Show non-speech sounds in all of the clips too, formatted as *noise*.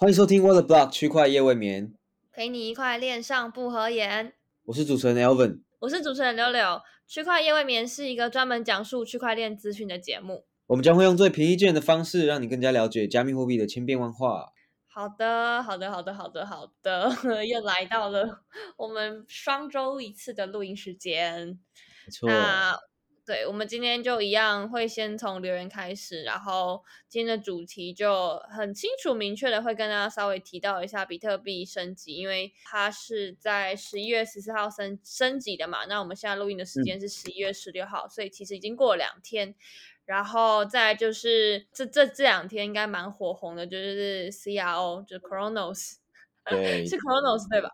欢迎收听 What the Block 区块夜未眠，陪你一块恋上不合言。我是主持人 Elvin，我是主持人柳柳。区块夜未眠是一个专门讲述区块链资讯的节目。我们将会用最平易近人的方式，让你更加了解加密货币的千变万化。好的，好的，好的，好的，好的，*laughs* 又来到了我们双周一次的录音时间。没错，那对，我们今天就一样会先从留言开始，然后今天的主题就很清楚明确的会跟大家稍微提到一下比特币升级，因为它是在十一月十四号升升级的嘛。那我们现在录音的时间是十一月十六号，所以其实已经过了两天。然后再就是这这这两天应该蛮火红的，就是 CRO 就是 Chronos，*laughs* 对，是 Chronos 对吧？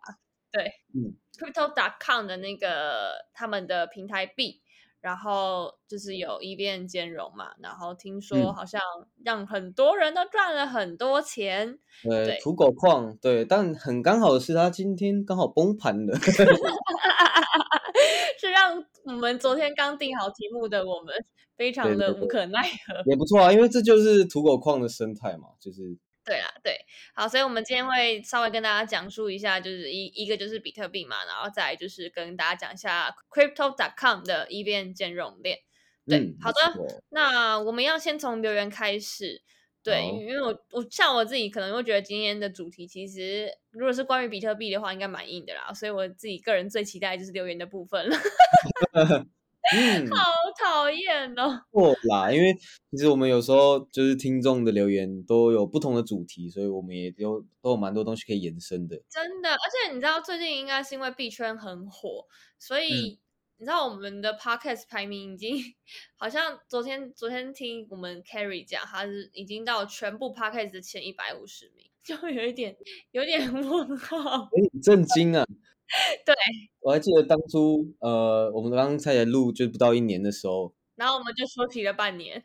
对，嗯，Crypto.com 的那个他们的平台币，然后就是有一变兼容嘛，然后听说嗯好像让很多人都赚了很多钱，呃对，土狗矿，对，但很刚好的是，它今天刚好崩盘了。*laughs* *laughs* 是让我们昨天刚定好题目的我们非常的无可奈何。也不错啊，因为这就是土狗矿的生态嘛，就是对啦，对，好，所以我们今天会稍微跟大家讲述一下，就是一一个就是比特币嘛，然后再就是跟大家讲一下 Crypto.com 的一变兼容链。对，嗯好的，那我们要先从留言开始。对，因为我我像我自己可能会觉得今天的主题其实如果是关于比特币的话，应该蛮硬的啦，所以我自己个人最期待就是留言的部分了。*laughs* 嗯，好讨厌哦！*laughs* 错啦，因为其实我们有时候就是听众的留言都有不同的主题，所以我们也有都有蛮多东西可以延伸的。真的，而且你知道最近应该是因为币圈很火，所嗯以、你知道我们的 podcast 排名已经 *laughs* 好像昨天昨天听我们 Carry 讲，他是已经到全部 podcast 的前一百五十名，*laughs* 就有一点有点问号。有点震惊啊！*laughs* 对，我还记得当初呃，我们刚刚才录就不到一年的时候，然后我们就休息了半年，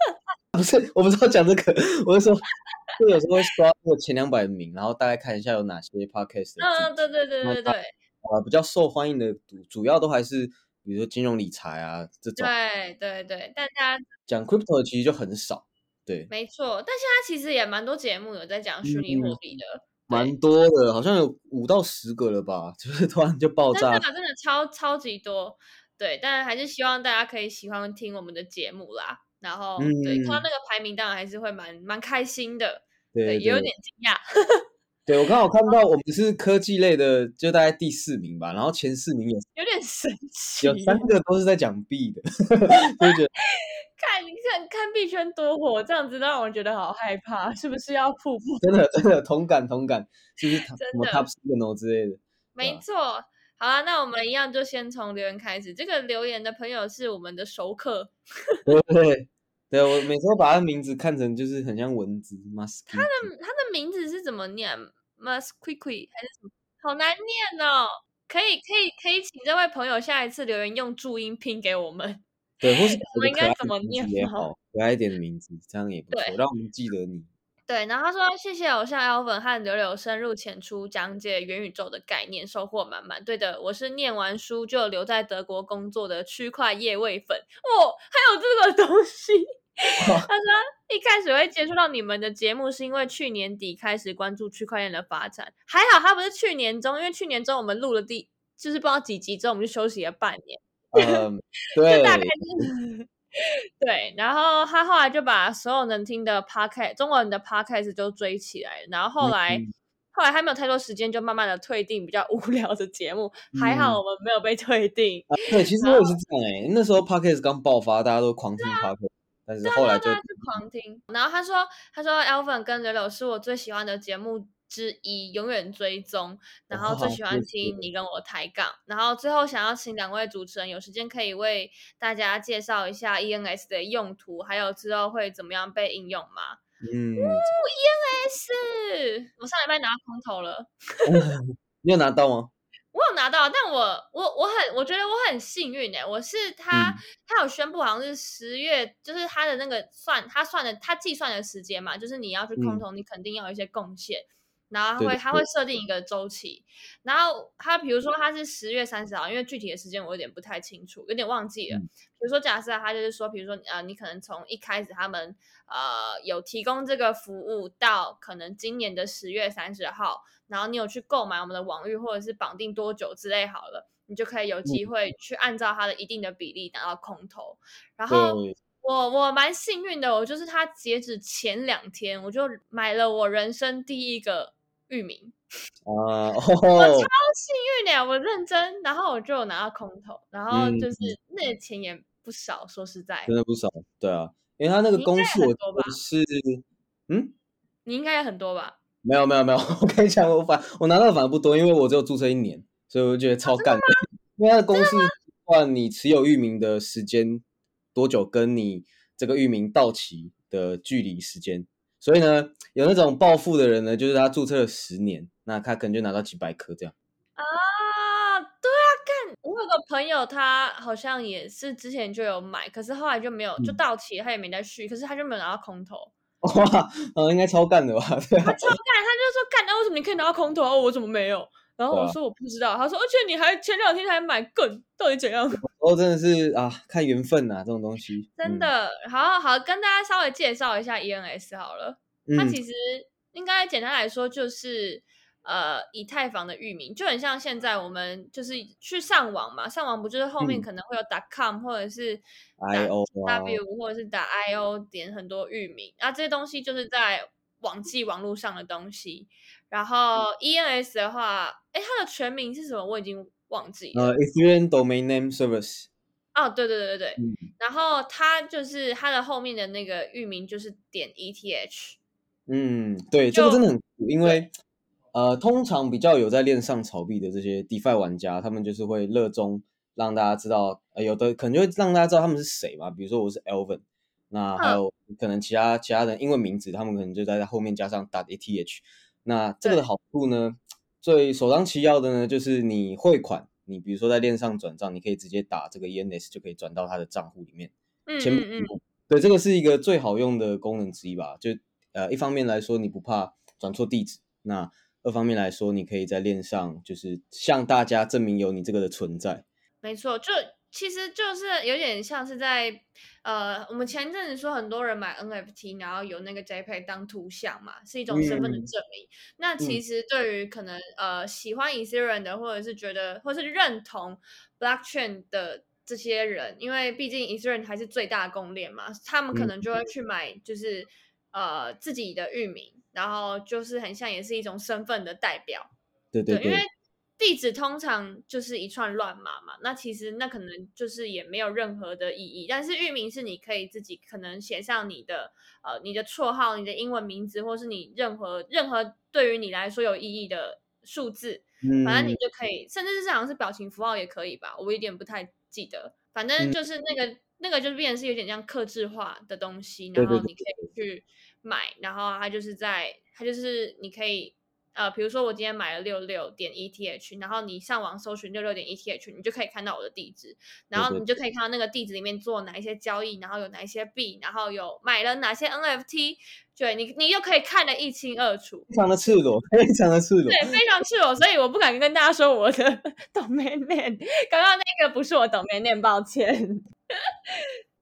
*laughs* 不是我不知道讲这个，我是说，就有时候会刷那个前两百名，然后大概看一下有哪些 podcast 嗯，主对对对对对。呃比较受欢迎的主主要都还是比如说金融理财啊这种，对对对，大家讲 crypto 的其实就很少，对，没错，但现在其实也蛮多节目有在讲虚拟货嗯。币的，蛮多的，好像有五到十个了吧，*laughs* 就是突然就爆炸真的，真的超超级多，对，但还是希望大家可以喜欢听我们的节目啦。然后，对，看到嗯那个排名，当然还是会蛮蛮开心的，对也有点惊讶。对我刚好看到我们是科技类的，就大概第四名吧，然后前四名有有点神奇。有三个都是在讲币的，就觉得 *laughs* 看，你看看币圈多火，这样子让我觉得好害怕，是不是要瀑布？真的真的同感同感，是不是什么的 Top Signal 之类的？没错。好了，那我们一样就先从留言开始。这个留言的朋友是我们的熟客，对对对，我每次都把他名字看成就是很像蚊子 m u s k 他的他的名字是怎么念？Mus quickly 还是什么？好难念哦。可以可以可以，请这位朋友下一次留言用注音拼给我们。对，或是 *laughs* 我们应该怎么念也好，可爱一点的名字，这样也不错，对让我们记得你。*laughs* 对，然后他说谢谢偶像 Alvin 和柳柳深入浅出讲解元宇宙的概念，收获满满。对的，我是念完书就留在德国工作的区块业位粉哦，还有这个东西。*laughs* 他说一开始会接触到你们的节目，是因为去年底开始关注区块链的发展。还好他不是去年中，因为去年中我们录了第就是不知道几集之后，我们就休息了半年。嗯，*laughs* 对，大概是 *laughs* 对，然后他后来就把所有能听的 podcast 中文的 podcast 都追起来，然后后来、嗯后来他没有太多时间，就慢慢的退订比较无聊的节目。还嗯好我们没有被退订，啊对，其实我也是这样哎、那时候 Podcast 刚爆发，大家都狂听 Podcast，、但是后来就狂听。然后他说，他说 Elvin 跟柳柳是我最喜欢的节目。之一，永远追踪，然后最喜欢听你跟我抬杠，然后最后想要请两位主持人有时间可以为大家介绍一下 ENS 的用途，还有之后会怎么样被应用吗？嗯，ENS，我上礼拜拿到空投了，*laughs* 你有拿到吗？我有拿到，但我我我很我觉得我很幸运哎、我是他、嗯他有宣布好像是十月，就是他的那个算他算的他计算的时间嘛，就是你要去空嗯投，你肯定要有一些贡献。然后会它会设定一个周期，然后它比如说它是十月三十号，因为具体的时间我有点不太清楚，有点忘记了。比如说假设它就是说，比如说呃，你可能从一开始他们呃有提供这个服务到可能今年的十月三十号，然后你有去购买我们的网域或者是绑定多久之类好了，你就可以有机。会去按照它的一定的比例拿到空投，然后。我我蛮幸运的，我就是它截止前两天，我就买了我人生第一个域名啊！*laughs* 我超幸运的，我认真，然后我就拿到空投，然后就是那钱也不少，说实在，真的不少，对啊，因为他那个公式我是嗯，你应该也很多吧？没有没有没有，*laughs* 我跟你讲，我反我拿到的反而不多，因为我只有注册一年，所以我觉得超干的，因为他的公式换你持有域名的时间。多久跟你这个域名到期的距离时间？所以呢，有那种暴富的人呢，就是他注册了十年，那他可能就拿到几百颗这样。啊，对啊，干！我有个朋友，他好像也是之前就有买，可是后来就没有，就到期他也没再续，可是他就没有拿到空头。哇，嗯，应该超干的吧？*laughs* 他超干，他就说干，那为什么你可以拿到空头，我怎么没有？然后我说我不知道，他说而且你还前两天还买更，到底怎样？哦，真的是啊，看缘分呐，这种东西。真的，好好跟大家稍微介绍一下 ENS 好了。它其实应该简单来说就是呃以太坊的域名，就很像现在我们就是去上网嘛，上网不就是后面可能会有打 com 或者是 i o w 或者是打 i o 点很多域名，那这些东西就是在网际网络上的东西。然后 ENS 的话，哎，它的全名是什么？我已经忘记了。呃，Ethereum Domain Name Service。哦，对对对对对。然后它就是它的后面的那个域名就是点 ETH。嗯，对，这个真的很酷，因为呃，通常比较有在链上炒币的这些 DeFi 玩家，他们就是会热衷让大家知道，呃，有的可能就会让大家知道他们是谁嘛。比如说我是 Elvin，那还有可能其他其他人英文名字，他们可能就在后面加上打 ETH。那这个的好处呢，最首当其要的呢，就是你汇款，你比如说在链上转账，你可以直接打这个 ENS 就可以转到他的账户里面。嗯嗯嗯。对，这个是一个最好用的功能之一吧。就呃，一方面来说，你不怕转错地址；那二方面来说，你可以在链上就是向大家证明有你这个的存在。没错，就。其实就是有点像是在，呃，我们前阵子说很多人买 NFT，然后有那个 JPEG 当图像嘛，是一种身份的证明。那其实对于可能呃喜欢 Ethereum 的，或者是觉得或是认同 Blockchain 的这些人，因为毕竟 Ethereum 还是最大公链嘛，他们可能就会去买，就是呃自己的域名，然后就是很像也是一种身份的代表。对对对，因为。地址通常就是一串乱码嘛，那其实那可能就是也没有任何的意义。但是域名是你可以自己可能写上你的呃你的绰号、你的英文名字，或是你任何任何对于你来说有意义的数字，反正你就可以，甚至是好像是表情符号也可以吧，我有点不太记得。反正就是那个那个就是变成是有点像克制化的东西，然后你可以去买，然后它就是在它就是你可以。呃，比如说我今天买了六六点 ETH，然后你上网搜寻六六点 ETH，你就可以看到我的地址，然后你就可以看到那个地址里面做哪一些交易，然后有哪一些币，然后有买了哪些 NFT，对你，你又可以看得一清二楚，非常的赤裸，*laughs* 非常的赤裸，对，非常赤裸，所以我不敢跟大家说我的 *laughs* domain name，刚刚那个不是我 domain name，抱歉。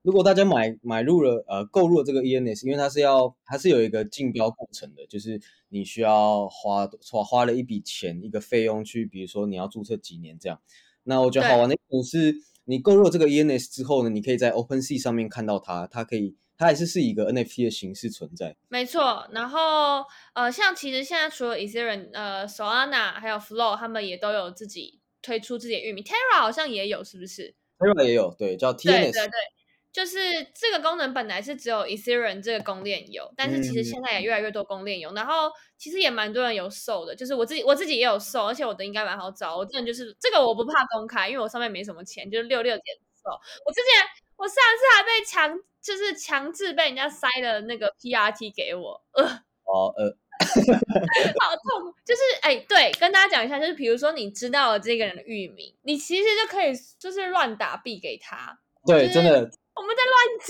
如果大家买买入了呃购入了这个 ENS，因为它是要它是有一个竞标过程的，就是你需要花花花了一笔钱一个费用去，比如说你要注册几年这样。那我觉得好玩的一点是，你购入这个 ENS 之后呢，你可以在 OpenSea 上面看到它，它可以它还是是一个 NFT 的形式存在。没错，然后呃像其实现在除了 Ethereum，呃 Solana 还有 Flow，他们也都有自己推出自己的域名，Terra 好像也有，是不是？Terra 也有，对，叫 TNS。对对对。就是这个功能本来是只有 Ethereum 这个公链有，但是其实现在也越来越多公链有，然后其实也蛮多人有售的，就是我自己我自己也有售，而且我的应该蛮好找，我真的就是这个我不怕公开，因为我上面没什么钱，就是六六点售。我之前我上次还被强就是强制被人家塞了那个 PRT 给我，呃，哦呃，*laughs* 好痛，就是哎对，跟大家讲一下，就是比如说你知道了这个人的域名，你其实就可以就是乱打币给他，对，真的。我们在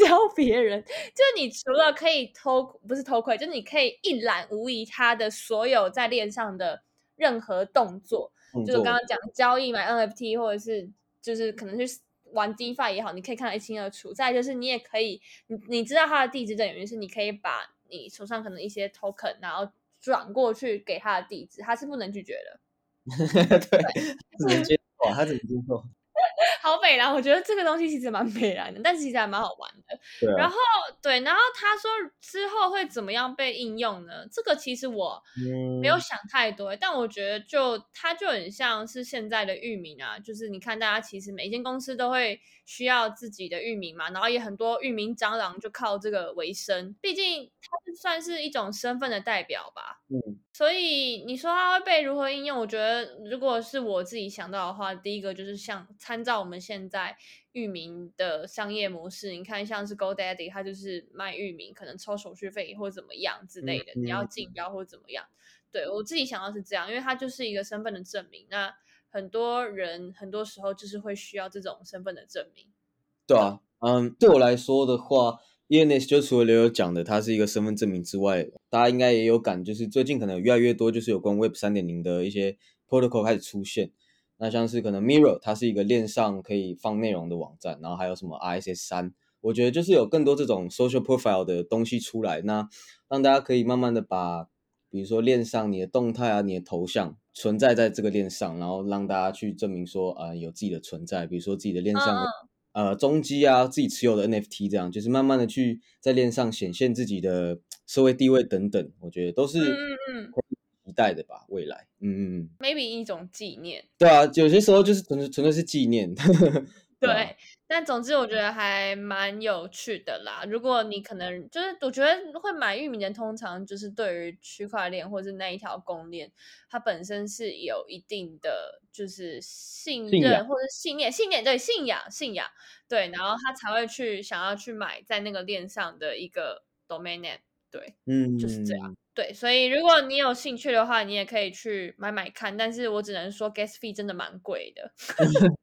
乱教别人，就是你除了可以偷，不是偷窥，就是你可以一览无遗他的所有在链上的任何动作，就是刚刚讲交易买 NFT 或者是就是可能去玩 DeFi 也好，你可以看得一清二楚。再就是你也可以，你你知道他的地址的原因是你可以把你手上可能一些 token，然后转过去给他的地址，他是不能拒绝的。*laughs* 对，只能接受，他只能接受。*laughs* 好美啦，我觉得这个东西其实蛮美蓝的，但是其实还蛮好玩的。对，然后对，然后他说之后会怎么样被应用呢？这个其实我没有想太多，但我觉得就它就很像是现在的域名啊，就是你看大家其实每一间公司都会需要自己的域名嘛，然后也很多域名蟑螂就靠这个为生，毕竟它是算是一种身份的代表吧。嗯。所以你说它会被如何应用？我觉得如果是我自己想到的话，第一个就是像参照我们现在域名的商业模式，你看像是 GoDaddy，它就是卖域名，可能抽手续费或怎么样之类的，你要竞标或怎么样。对我自己想到是这样，因为它就是一个身份的证明。那很多人很多时候就是会需要这种身份的证明。对啊，嗯，对我来说的话。ENS 就除了刘友讲的，它是一个身份证明之外，大家应该也有感，就是最近可能越来越多，就是有关 Web 三点零的一些 protocol 开始出现。那像是可能 Mirror，它是一个链上可以放内容的网站，然后还有什么 RSS 三，我觉得就是有更多这种 social profile 的东西出来，那让大家可以慢慢的把，比如说链上你的动态啊，你的头像存在在这个链上，然后让大家去证明说，呃，有自己的存在，比如说自己的链上。呃，中基啊，自己持有的 NFT，这样就是慢慢的去在链上显现自己的社会地位等等，我觉得都是期待的吧，未来，嗯嗯，maybe 一种纪念，对啊，有些时候就是纯纯粹是纪念。*laughs* 对，但总之我觉得还蛮有趣的啦。如果你可能就是，我觉得会买域名的，通常就是对于区块链或者是那一条公链，它本身是有一定的就是信任或者信念，信念对信仰信仰。对，然后他才会去想要去买在那个链上的一个 domain name，对，嗯，就是这样。对，所以如果你有兴趣的话，你也可以去买买看。但是我只能说，gas fee 真的蛮贵的。*laughs*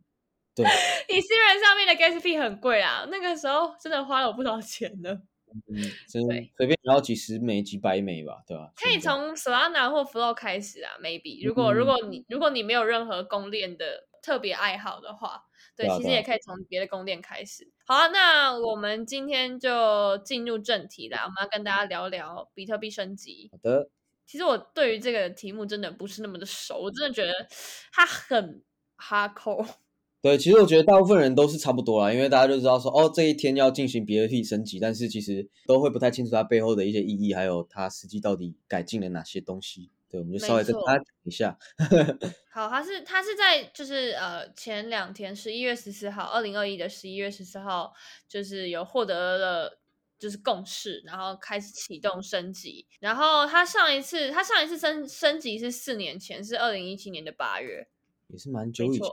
对，以私人上面的 gas fee 很贵啊，那个时候真的花了我不少钱呢。嗯，真随便要几十美、几百美吧，对吧？可以从 Solana 或 Flow 开始啊，maybe。如果如果你如果你没有任何公链的特别爱好的话，对，其实也可以从别的宫殿开始。好啊，那我们今天就进入正题啦，我们要跟大家聊聊比特币升级。好的，其实我对于这个题目真的不是那么的熟，我真的觉得 *laughs* 它很 hardcore。对，其实我觉得大部分人都是差不多啦，因为大家就知道说，哦，这一天要进行比特币升级，但是其实都会不太清楚它背后的一些意义，还有它实际到底改进了哪些东西。对，我们就稍微跟大家讲一下。*laughs* 好，他是他是在就是呃前两天，十一月十四号，二零二一的十一月十四号，就是有获得了就是共识，然后开始启动升级。然后他上一次他上一次升升级是四年前，是二零一七年的八月，也是蛮久以前。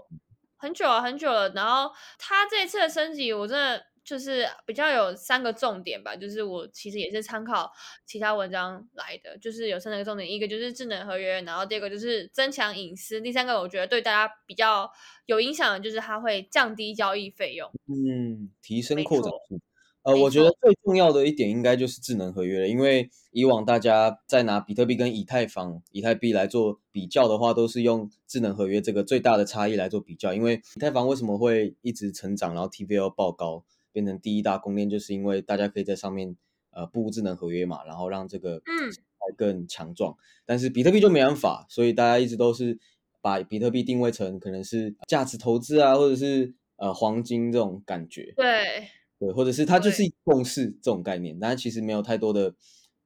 很久了，很久了。然后他这次的升级，我真的就是比较有三个重点吧，就是我其实也是参考其他文章来的，就是有三个重点，一个就是智能合约，然后第二个就是增强隐私，第三个我觉得对大家比较有影响的就是它会降低交易费用，嗯，提升扩展性。呃，我觉得最重要的一点应该就是智能合约了，因为以往大家在拿比特币跟以太坊、以太币来做比较的话，都是用智能合约这个最大的差异来做比较。因为以太坊为什么会一直成长，然后 TVL 爆高，变成第一大公链，就是因为大家可以在上面呃布智能合约嘛，然后让这个嗯更强壮。但是比特币就没办法，所以大家一直都是把比特币定位成可能是价值投资啊，或者是呃黄金这种感觉。对。对，或者是它就是共识这种概念，但其实没有太多的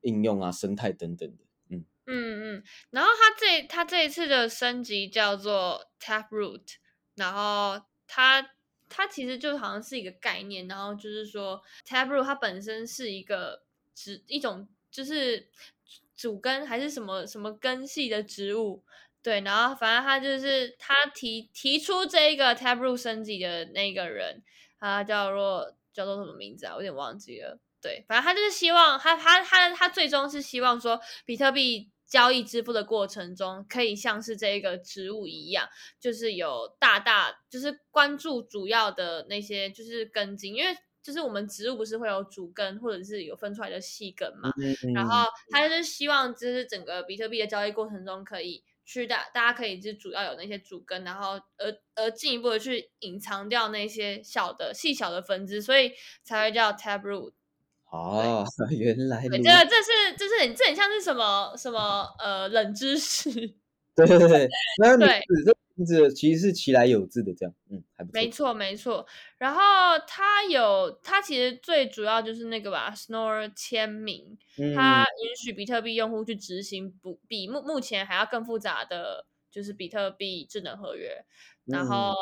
应用啊、生态等等的。嗯嗯嗯。然后它这它这一次的升级叫做 Taproot，然后它它其实就好像是一个概念，然后就是说 Taproot 它本身是一个植一种就是主根还是什么什么根系的植物。对，然后反正他就是他提提出这一个 Taproot 升级的那个人，他叫做。叫做什么名字啊？我有点忘记了。对，反正他就是希望他他他他最终是希望说，比特币交易支付的过程中，可以像是这个植物一样，就是有大大就是关注主要的那些就是根茎，因为就是我们植物不是会有主根或者是有分出来的细根嘛？嗯然后他就是希望，就是整个比特币的交易过程中，可以去大大家可以就主要有那些主根，然后而而进一步的去隐藏掉那些小的细小的分支，所以才会叫 Taproot。哦，*laughs* 原来对，如这这是这是很这很像是什么什么呃冷知识，*laughs* 对对对，那名对字这名字其实是其来有自的，这样，嗯，还不错。没错没错。然后它有它其实最主要就是那个吧，Snore 签名，嗯，它允许比特币用户去执行不比目目前还要更复杂的就是比特币智能合约。然嗯。后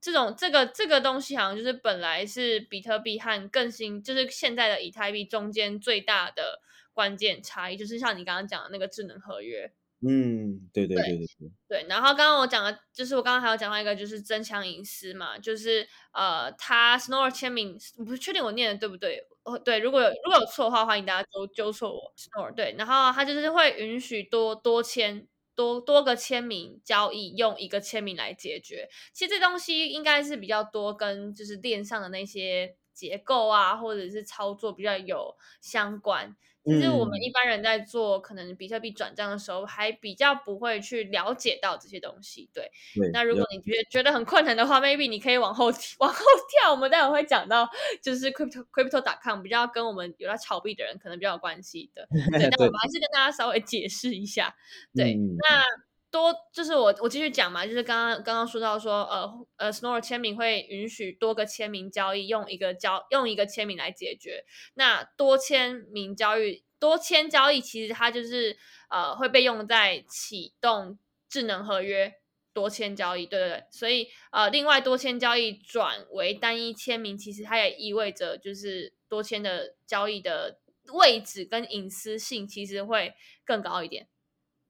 这种这个这个东西好像就是本来是比特币和更新，就是现在的以太币中间最大的关键差异，就是像你刚刚讲的那个智能合约。嗯，对对对对对对，然后刚刚我讲的，就是我刚刚还有讲到一个，就是增强隐私嘛，就是呃，他 Snore 签名，我不确定我念的对不对，哦，对，如果有如果有错的话，欢迎大家纠纠错我 Snore 对，然后他就是会允许多多签多多个签名交易，用一个签名来解决。其实这东西应该是比较多跟就是链上的那些结构啊，或者是操作比较有相关。其实我们嗯一般人在做可能比特币转账的时候，还比较不会去了解到这些东西。对，对。那如果你觉得觉得很困难的话，maybe 你可以往后往后跳。我们待会会讲到，就是 crypto crypto.com 比较跟我们有在炒币的人可能比较有关系的。对，*laughs* 但我们还是跟大家稍微解释一下。对，嗯那多就是我我继续讲嘛，就是刚刚刚刚说到说，呃呃，Snore 签名会允许多个签名交易，用一个交用一个签名来解决。那多签名交易，多签交易其实它就是呃会被用在启动智能合约。多签交易，对对对，所以呃，另外多签交易转为单一签名，其实它也意味着就是多签的交易的位置跟隐私性其实会更高一点。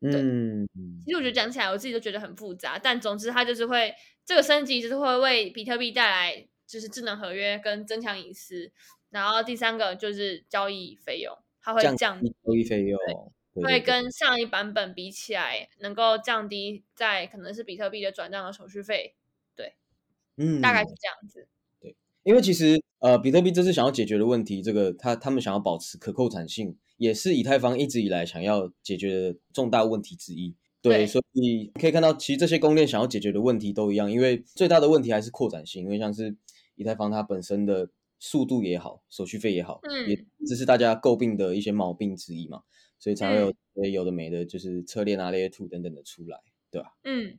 嗯，其实我觉得讲起来，我自己都觉得很复杂，但总之它就是会这个升级，就是会为比特币带来就是智能合约跟增强隐私。然后第三个就是交易费用，它会降低，交易费用，会跟上一版本比起来，能够降低在可能是比特币的转账的手续费，对嗯，大概是这样子。因为其实呃，比特币这次想要解决的问题，这个他他们想要保持可扣产性，也是以太坊一直以来想要解决的重大问题之一。对，对所以可以看到，其实这些供链想要解决的问题都一样，因为最大的问题还是扩展性，因为像是以太坊它本身的速度也好，手续费也好，嗯也这是大家诟病的一些毛病之一嘛，所以才会有嗯有的没的，就是侧链啊、Layer Two 等等的出来，对吧？嗯，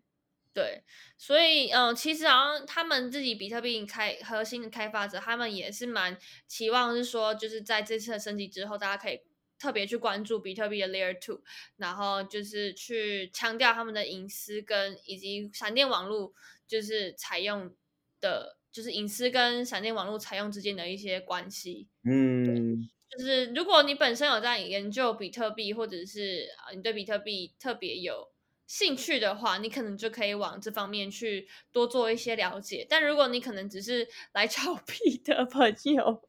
对，所以嗯，其实好像他们自己比特币开核心的开发者，他们也是蛮期望是说，就是在这次的升级之后，大家可以特别去关注比特币的 Layer Two，然后就是去强调他们的隐私跟以及闪电网络就是采用的，就是隐私跟闪电网络采用之间的一些关系。嗯，就是如果你本身有在研究比特币，或者是啊你对比特币特别有兴趣的话，你可能就可以往这方面去多做一些了解。但如果你可能只是来炒币 *laughs* 的朋友，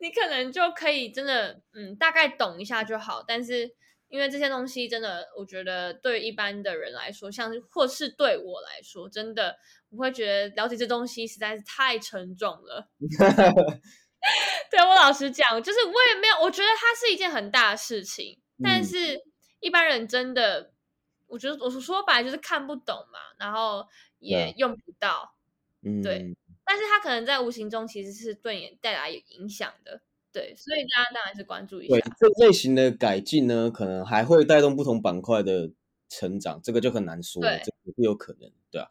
你可能就可以真的嗯大概懂一下就好。但是因为这些东西真的，我觉得对一般的人来说，像是或是对我来说，真的我会觉得了解这东西实在是太沉重了。*laughs* 对我老实讲，就是我也没有，我觉得它是一件很大的事情，但嗯是一般人真的，我觉得我说白就是看不懂嘛，然后也用不到，嗯，对但是它可能在无形中其实是对你带来影响的，对，所以大家当然是关注一对下，这。类型的改进呢，可能还会带动不同板块的成长，这个就很难说了，对。这个是有可能，对啊，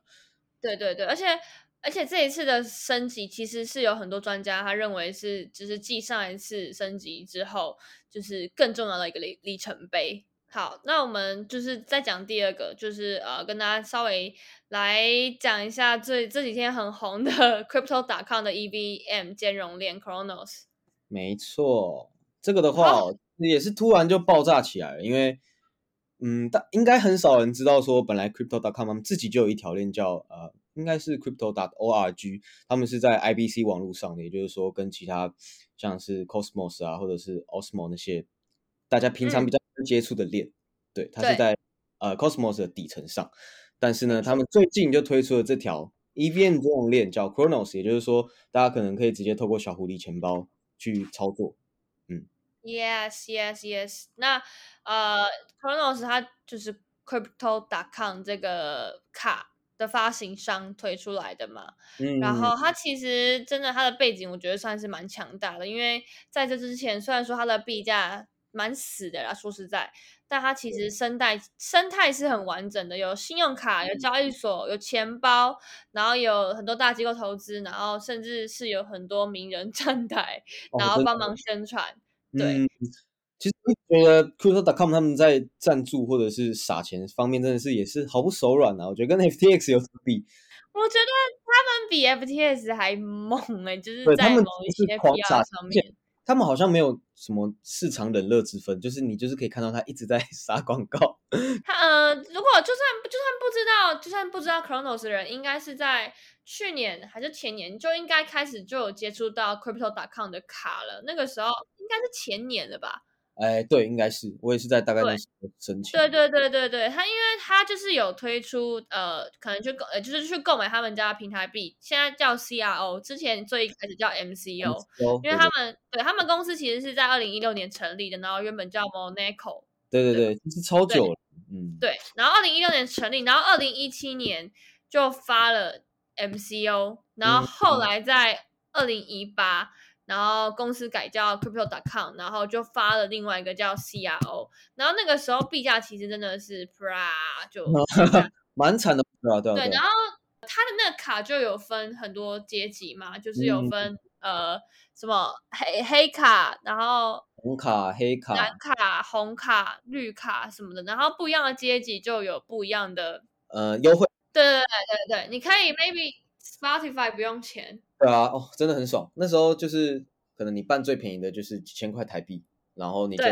对对对，而且而且这一次的升级其实是有很多专家他认为是，就是继上一次升级之后，就是更重要的一个里里程碑。好，那我们就是再讲第二个，就是呃，跟大家稍微来讲一下最这几天很红的 *laughs* Crypto.com 的 EVM 兼容链 Chronos。没错，这个的话哦也是突然就爆炸起来了，因为嗯，但应该很少人知道说，本来 Crypto.com 他们自己就有一条链叫呃，应该是 Crypto.org，他们是在 IBC 网络上的，也就是说跟其他像是 Cosmos 啊或者是 Osmo 那些大家平常嗯比较接触的链，对，它是在呃 Cosmos 的底层上，但是呢，他们最近就推出了这条 EVM 这种链叫 Chronos，也就是说，大家可能可以直接透过小狐狸钱包去操作。嗯，Yes, Yes, Yes。那呃，Chronos 它就是 Crypto.com 这个卡的发行商推出来的嘛。嗯。然后它其实真的它的背景，我觉得算是蛮强大的，因为在这之前，虽然说它的币价蛮死的啦，说实在。但它其实生态生态是很完整的，有信用卡，有交易所，有钱包，然后有很多大机构投资，然后甚至是有很多名人 *laughs* 站台，然后帮忙宣传。对，其实我觉得 Crypto.com 他们在赞助或者是撒钱方面，真的是也是毫不手软啊。我觉得跟 FTX 有比，我觉得他们比 FTX 还猛哎，就是在某一些 PR 上面。他们好像没有什么市场冷热之分，就是你就是可以看到他一直在撒广告。*laughs* 他呃，如果就算就算不知道，就算不知道 Chronos 的人，应该是在去年还是前年就应该开始就有接触到 Crypto.com 的卡了。那个时候应该是前年了吧。哎，对，应该是我也是在大概那时候申请。对对对对对，他因为他就是有推出呃，可能去购呃，就是去购买他们家平台币，现在叫 CRO，之前最一开始叫 MCO，因为他们对他们公司其实是在二零一六年成立的，然后原本叫 Monaco。对对对，其实超久了，嗯。对，然后二零一六年成立，然后二零一七年就发了 MCO，然后后来在二零一八。然后公司改叫 Crypto.com，然后就发了另外一个叫 CRO，然后那个时候币价其实真的是啪就 *laughs* *laughs* 蛮惨的，对啊对啊。对，然后他的那个卡就有分很多阶级嘛，就是有分呃什么黑黑卡，然后红卡、黑卡、蓝卡、红卡、绿卡什么的，然后不一样的阶级就有不一样的呃优惠。对对对对对，你可以 maybe Spotify 不用钱。对啊，哦，真的很爽。那时候就是可能你办最便宜的就是几千块台币，然后你就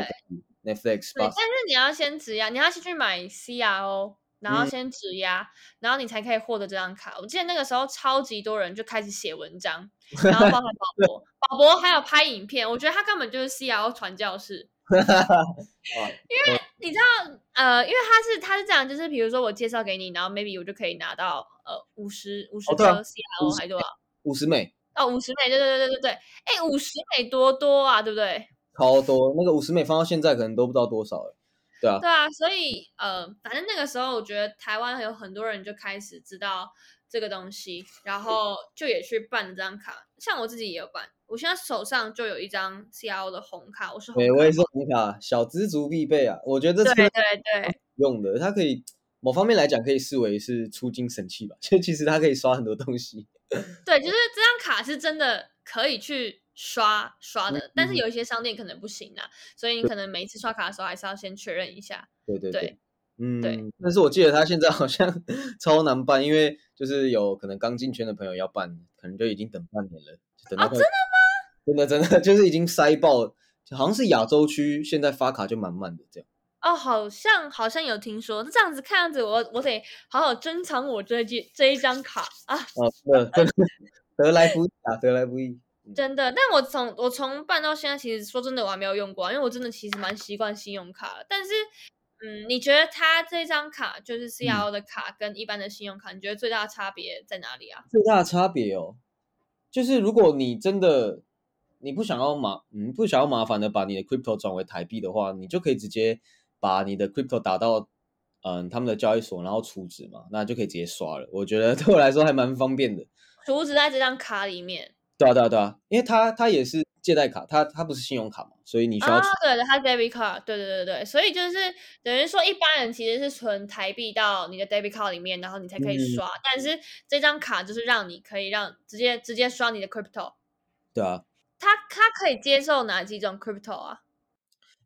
Netflix。对，但是你要先质押，你要先去买 CRO，然后先质押，然后你才可以获得这张卡。我记得那个时候超级多人就开始写文章，然后包括 *laughs* 宝博，宝博还有拍影片。我觉得他根本就是 CRO 传教士。*laughs* 因为你知道，呃，因为他是他是这样，就是比如说我介绍给你，然后 maybe 我就可以拿到呃五十五十颗 CRO 还多少？五十美哦，五十美，对对对对对对，哎，五十美多多啊，对不对？超多，那个五十美放到现在可能都不知道多少了，对啊。对啊，所以呃，反正那个时候我觉得台湾有很多人就开始知道这个东西，然后就也去办了这张卡，像我自己也有办，我现在手上就有一张 CRO 的红卡，我是对，我也是红卡，小资族必备啊，我觉得这对对对用的，它可以某方面来讲可以视为是出金神器吧，*laughs* 就其实它可以刷很多东西。*laughs* 对，就是这张卡是真的可以去刷刷的，但是有一些商店可能不行啊，所以你可能每一次刷卡的时候还是要先确认一下。对对对，嗯，对。但是我记得他现在好像 *laughs* 超难办，因为就是有可能刚进圈的朋友要办，可能就已经等半年了。啊，真的吗？真的真的就是已经塞爆，好像是亚洲区现在发卡就蛮慢的这样。哦，好像好像有听说，这样子看样子，我我得好好珍藏我这这这一张卡啊！哦，真的得来不易啊，得来不易。真的，但我从我从办到现在，其实说真的，我还没有用过，因为我真的其实蛮习惯信用卡。但是，嗯，你觉得它这张卡就是 C R O 的卡，跟一般的信用卡，你觉得最大的差别在哪里啊？最大的差别哦，就是如果你真的你不想要麻，嗯，不想要麻烦的把你的 crypto 转为台币的话，你就可以直接。把你的 crypto 打到嗯他们的交易所，然后储值嘛，那就可以直接刷了。我觉得 *laughs* 对我来说还蛮方便的。储值在这张卡里面。对啊对啊对啊，因为它它也是借贷卡，它它不是信用卡嘛，所以你需要。啊，对的，它 debit card，对对对对所以就是等于说一般人其实是存台币到你的 debit card 里面，然后你才可以刷。但是这张卡就是让你可以让直接直接刷你的 crypto。对啊。它它可以接受哪几种 crypto 啊？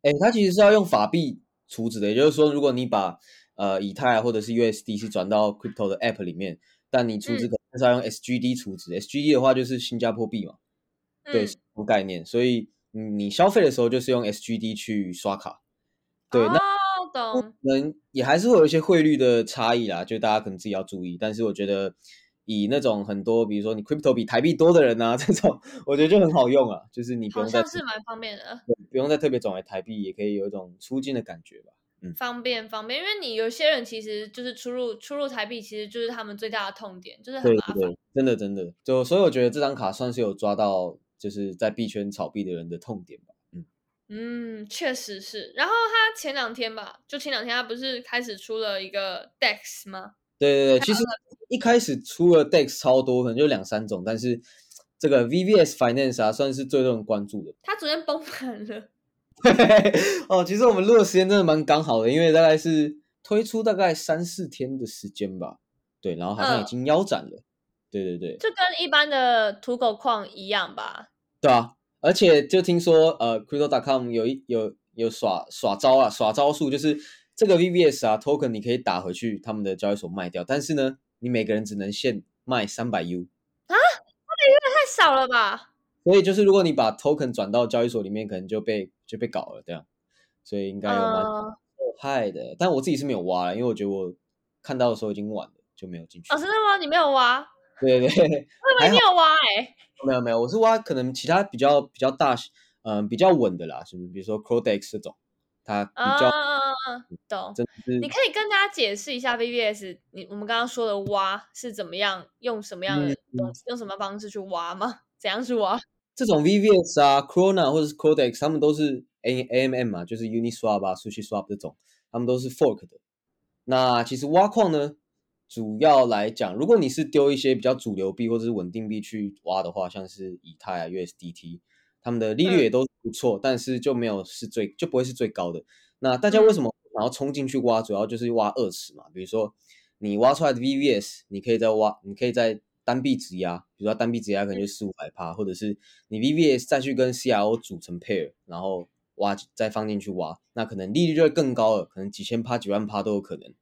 哎，它其实是要用法币。储值的，也就是说，如果你把呃以太或者是 USD 是转到 Crypto 的 App 里面，但你出资可能是要用 SGD 储值，SGD 的话就是新加坡币嘛，对，什么概念？所以你消费的时候就是用 SGD 去刷卡，对，那可，能也还是会有一些汇率的差异啦，就大家可能自己要注意。但是我觉得以那种很多，比如说你 Crypto 比台币多的人啊，这种我觉得就很好用啊，就是你不用好像是蛮方便的。不用再特别转为台币，也可以有一种出金的感觉吧。嗯，方便方便，因为你有些人其实就是出入出入台币，其实就是他们最大的痛点，就是很麻烦。对，真的真的，就所以我觉得这张卡算是有抓到，就是在币圈炒币的人的痛点吧。嗯嗯，确实是。然后他前两天吧，就前两天他不是开始出了一个 DEX 吗？对对对，其实一开始出了 DEX 超多，可能就两三种，但是这个 VVS Finance 啊，算是最多人关注的。它昨天崩盘了。*laughs* 哦，其实我们录的时间真的蛮刚好的，因为大概是推出大概三四天的时间吧。对，然后好像已经腰斩了。对对对，就跟一般的土狗矿一样吧。对啊，而且就听说呃，Crypto.com 有一有有耍耍招啊，耍招数，就是这个 VVS 啊 token 你可以打回去他们的交易所卖掉，但是呢，你每个人只能限卖三百 U 啊，三百 U 也太少了吧？所以就是如果你把 token 转到交易所里面，可能就被就被搞了这样，所以应该有蛮受害的。但我自己是没有挖了，因为我觉得我看到的时候已经晚了，就没有进去。哦，真的吗？你没有挖？*laughs* 对对对，我以为你有挖哎。没有没有，我是挖可能其他比较比较大，嗯，比较稳的啦，是不是？比如说 Crodex 这种，它比较懂。你可以跟大家解释一下 VVS，你我们刚刚说的挖是怎么样，用什么样的东西，用什么方式去挖吗？怎样去挖？*laughs* 这种 VVS 啊，Corona 或者是 Crodex，他们都是 A AMM 嘛，就是 Uniswap 啊，SushiSwap 这种，他们都是 Fork 的。那其实挖矿呢？主要来讲，如果你是丢一些比较主流币或者是稳定币去挖的话，像是以太啊、USDT，他们的利率也都不错，但是就没有是最就不会是最高的。那大家为什么想要冲进去挖？主要就是挖二次嘛。比如说你挖出来的 VVS，你可以再挖，你可以在单臂质押，比如说单臂质押可能就四五百趴，或者是你 VVS 再去跟 CRO 组成 pair，然后挖再放进去挖，那可能利率就会更高了，可能几千趴、几万趴都有可能。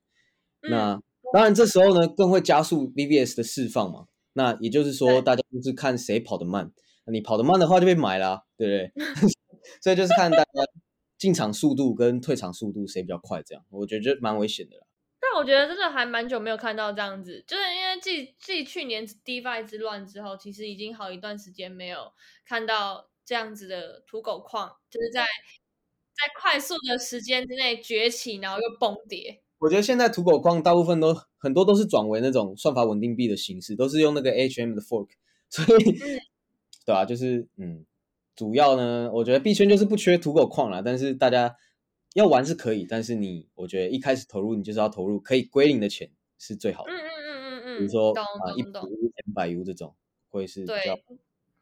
那当然，这时候呢更会加速 VVS 的释放嘛。那也就是说，大家就是看谁跑得慢。你跑得慢的话就被买了，对不对？*laughs* 所以就是看大家进场速度跟退场速度谁比较快，这样我觉得就蛮危险的啦。但我觉得真的还蛮久没有看到这样子，就是因为继继去年 DeFi 之乱之后，其实已经好一段时间没有看到这样子的土狗矿，就是在在快速的时间之内崛起，然后又崩跌。我觉得现在土狗矿大部分都很多都是转为那种算法稳定币的形式，都是用那个 HM 的 fork，所以 *laughs* 对啊？就是嗯，主要呢，我觉得币圈就是不缺土狗矿啦，但是大家要玩是可以，但是你我觉得一开始投入你就是要投入可以归零的钱是最好的。嗯嗯嗯嗯嗯，比如说啊一百 U、两百 U 这种会是比较。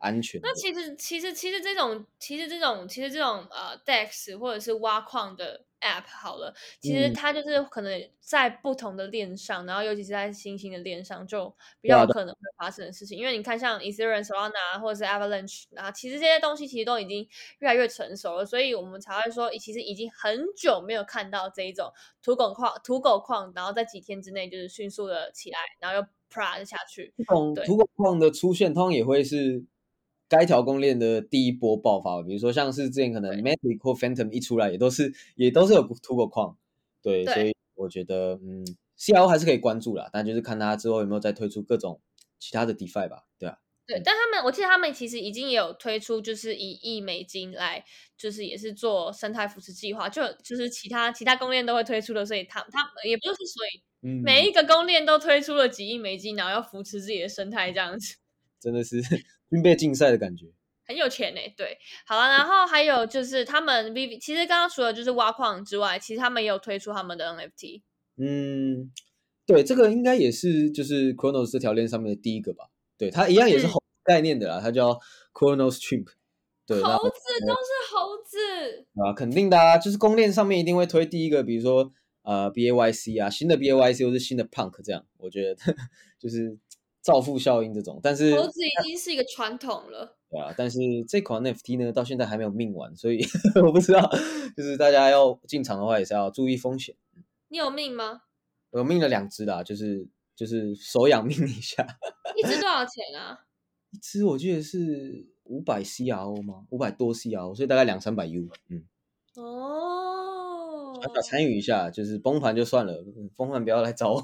安全。那其实其实其实这种其实这种其实这种呃 DEX 或者是挖矿的 App 好了，其实它就是可能在不同的链上，然后尤其是在新兴的链上，就比较可能会发生的事情。因为你看，像 Ethereum、Solana 或者是 Avalanche 啊，其实这些东西其实都已经越来越成熟了，所以我们才会说，其实已经很久没有看到这一种土狗矿、土狗矿，然后在几天之内就是迅速的起来，然后又啪就下去。这种土狗矿的出现，通常也会是。该条公链的第一波爆发，比如说像是之前可能 Matic 或 Phantom 一出来，也都是也都是有突破矿，对，所以我觉得嗯，CRO 还是可以关注啦，但就是看他之后有没有再推出各种其他的 DeFi 吧，对啊。对，但他们我记得他们其实已经有推出，就是一亿美金来，就是也是做生态扶持计划，就就是其他其他公链都会推出的，所以他他也不是所以每一个公链都推出了几亿美金，然后要扶持自己的生态这样子，*laughs* 真的是。军备竞赛的感觉，很有钱呢。对，好了，然后还有就是他们 V V，其实刚刚除了就是挖矿之外，其实他们也有推出他们的 N F T。嗯，对，这个应该也是就是 Chronos 这条链上面的第一个吧？对，它一样也是猴概念的啦，它叫 Chronos Chimp。对，猴子都是猴子啊，肯定的啊，就是公链上面一定会推第一个，比如说呃 B A Y C 啊，新的 B A Y C 或是新的 Punk 这样，我觉得 *laughs* 就是。造富效应这种，但是猴子已经是一个传统了。对啊，但是这款 NFT 呢，到现在还没有命完，所以 *laughs* 我不知道，就是大家要进场的话，也是要注意风险。你有命吗？我命了两只啦，就是就是手痒命一下。*laughs* 一只多少钱啊？*laughs* 一只我记得是五百 CRO 吗？五百多 CRO，所以大概两三百 U。嗯。哦。小小参与一下，就是崩盘就算了，崩盘不要来找我，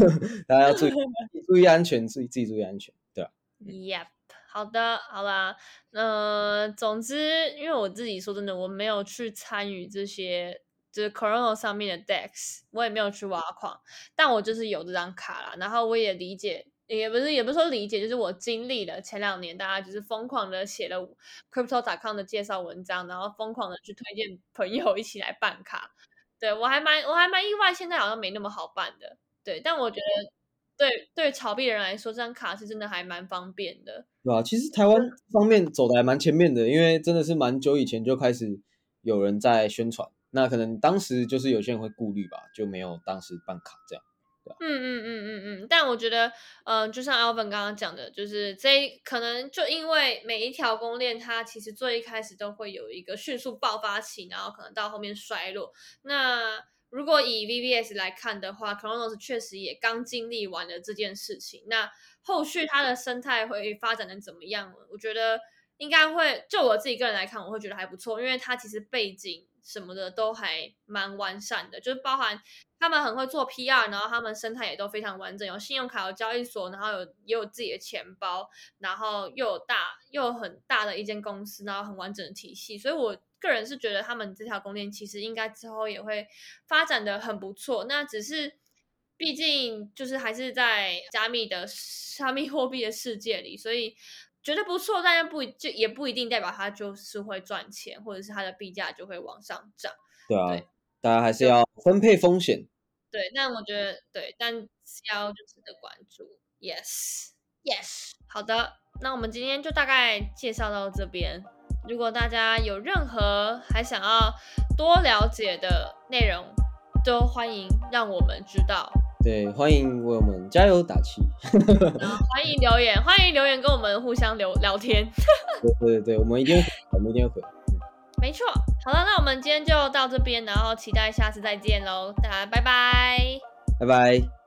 *laughs* 大家要注意。*laughs* 注意安全，自己自己注意安全，对吧？Yep，好的，好啦，呃，总之，因为我自己说真的，我没有去参与这些就是 Corona 上面的 Dex，我也没有去挖矿，但我就是有这张卡啦。然后我也理解，也不是也不是说理解，就是我经历了前两年大家就是疯狂的写了 Crypto.com 的介绍文章，然后疯狂的去推荐朋友一起来办卡。对我还蛮我还蛮意外，现在好像没那么好办的。对，但我觉得对对炒币的人来说，这张卡是真的还蛮方便的。对啊？其实台湾方面走的还蛮前面的，因为真的是蛮久以前就开始有人在宣传。那可能当时就是有些人会顾虑吧，就没有当时办卡这样。嗯嗯嗯嗯嗯。但我觉得，嗯，就像 Alvin 刚刚讲的，就是这可能就因为每一条公链，它其实最一开始都会有一个迅速爆发期，然后可能到后面衰落。那如果以 VVS 来看的话，Chronos 确实也刚经历完了这件事情。那后续它的生态会发展的怎么样？我觉得应该会，就我自己个人来看，我会觉得还不错，因为它其实背景什么的都还蛮完善的，就是包含他们很会做 PR，然后他们生态也都非常完整，有信用卡、有交易所，然后有也有自己的钱包，然后又有大又有很大的一间公司，然后很完整的体系，所以我。个人是觉得他们这条公链其实应该之后也会发展的很不错。那只是毕竟就是还是在加密的加密货币的世界里，所以觉得不错，但是不就也不一定代表它就是会赚钱，或者是它的币价就会往上涨。对啊，大家还是要分配风险。对，但我觉得对，但要就值得关注。Yes，Yes，好的，那我们今天就大概介绍到这边。如果大家有任何还想要多了解的内容，都欢迎让我们知道。对，欢迎为我们加油打气。*laughs* 欢迎留言，欢迎留言跟我们互相聊聊天。*laughs* 对对对，我们一定会，我们一定会回。没错。好了，那我们今天就到这边，然后期待下次再见喽，大家拜拜。拜拜。